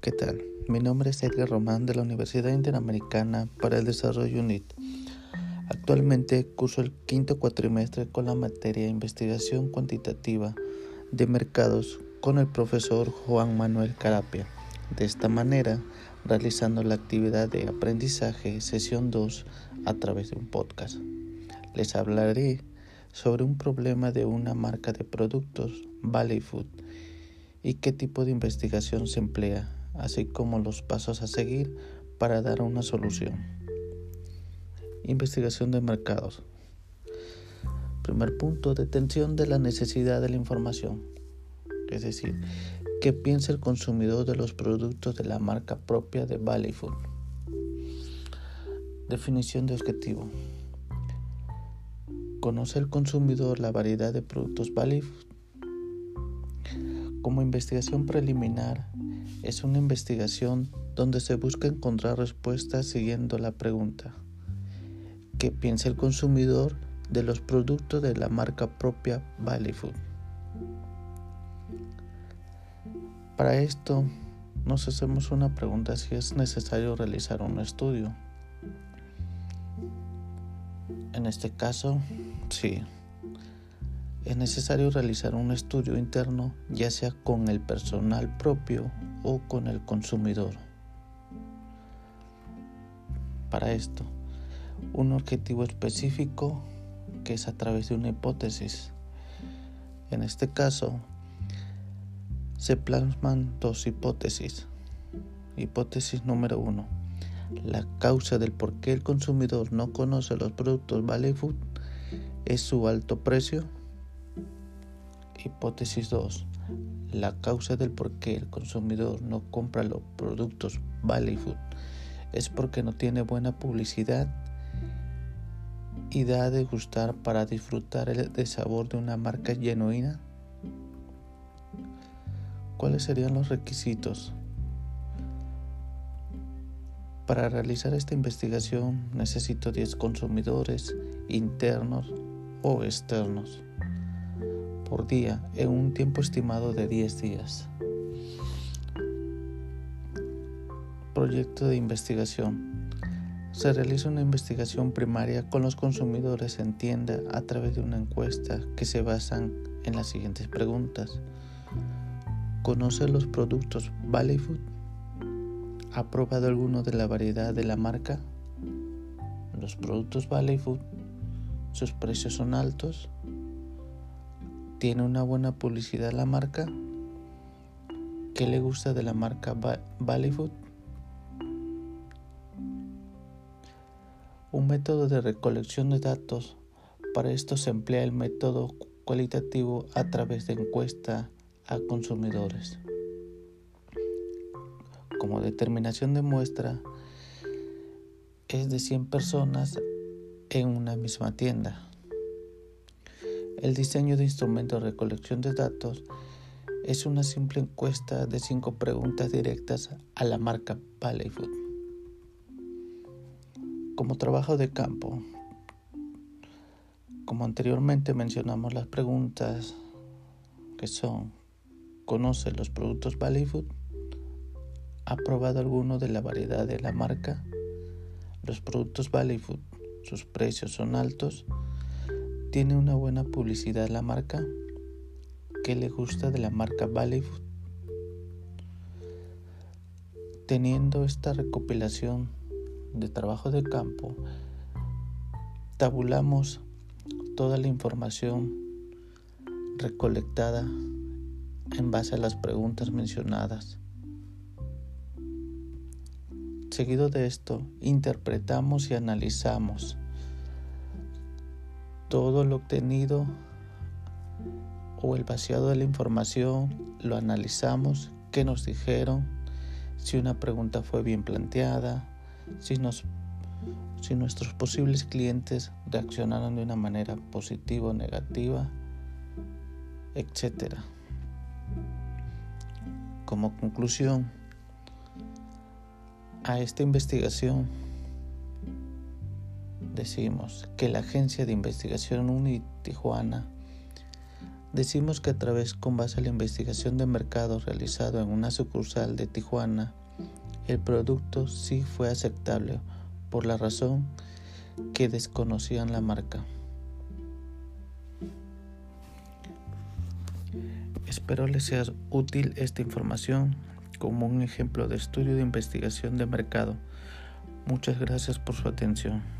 ¿Qué tal? Mi nombre es Edgar Román de la Universidad Interamericana para el Desarrollo UNIT. Actualmente curso el quinto cuatrimestre con la materia Investigación Cuantitativa de Mercados con el profesor Juan Manuel Carapia. De esta manera, realizando la actividad de aprendizaje sesión 2 a través de un podcast. Les hablaré sobre un problema de una marca de productos, Valley Food, y qué tipo de investigación se emplea así como los pasos a seguir para dar una solución. Investigación de mercados. Primer punto, detención de la necesidad de la información. Es decir, qué piensa el consumidor de los productos de la marca propia de Valley Food. Definición de objetivo. ¿Conoce el consumidor la variedad de productos Valley Food? Como investigación preliminar, es una investigación donde se busca encontrar respuestas siguiendo la pregunta ¿qué piensa el consumidor de los productos de la marca propia Valley Food? Para esto nos hacemos una pregunta si es necesario realizar un estudio. En este caso, sí es necesario realizar un estudio interno ya sea con el personal propio o con el consumidor. Para esto, un objetivo específico que es a través de una hipótesis. En este caso, se plasman dos hipótesis. Hipótesis número uno. La causa del por qué el consumidor no conoce los productos Valley Food es su alto precio Hipótesis 2. La causa del por qué el consumidor no compra los productos Valley Food es porque no tiene buena publicidad y da a degustar para disfrutar el sabor de una marca genuina. ¿Cuáles serían los requisitos? Para realizar esta investigación necesito 10 consumidores internos o externos por día en un tiempo estimado de 10 días. Proyecto de investigación. Se realiza una investigación primaria con los consumidores en tienda a través de una encuesta que se basan en las siguientes preguntas. ¿Conoce los productos Valley Food? ¿Ha probado alguno de la variedad de la marca? ¿Los productos Valley Food? ¿Sus precios son altos? ¿Tiene una buena publicidad la marca? ¿Qué le gusta de la marca Bollywood? Un método de recolección de datos. Para esto se emplea el método cualitativo a través de encuesta a consumidores. Como determinación de muestra, es de 100 personas en una misma tienda. El diseño de instrumentos de recolección de datos es una simple encuesta de cinco preguntas directas a la marca Valley Food. Como trabajo de campo, como anteriormente mencionamos las preguntas que son ¿Conoce los productos Valley Food? ¿Ha probado alguno de la variedad de la marca? Los productos Valley Food, sus precios son altos ¿Tiene una buena publicidad la marca? ¿Qué le gusta de la marca Valley Food? Teniendo esta recopilación de trabajo de campo, tabulamos toda la información recolectada en base a las preguntas mencionadas. Seguido de esto, interpretamos y analizamos todo lo obtenido o el vaciado de la información, lo analizamos, qué nos dijeron, si una pregunta fue bien planteada, si, nos, si nuestros posibles clientes reaccionaron de una manera positiva o negativa, etc. Como conclusión a esta investigación, decimos que la Agencia de Investigación UNI Tijuana Decimos que a través, con base a la investigación de mercado realizado en una sucursal de Tijuana, el producto sí fue aceptable por la razón que desconocían la marca. Espero les sea útil esta información como un ejemplo de estudio de investigación de mercado. Muchas gracias por su atención.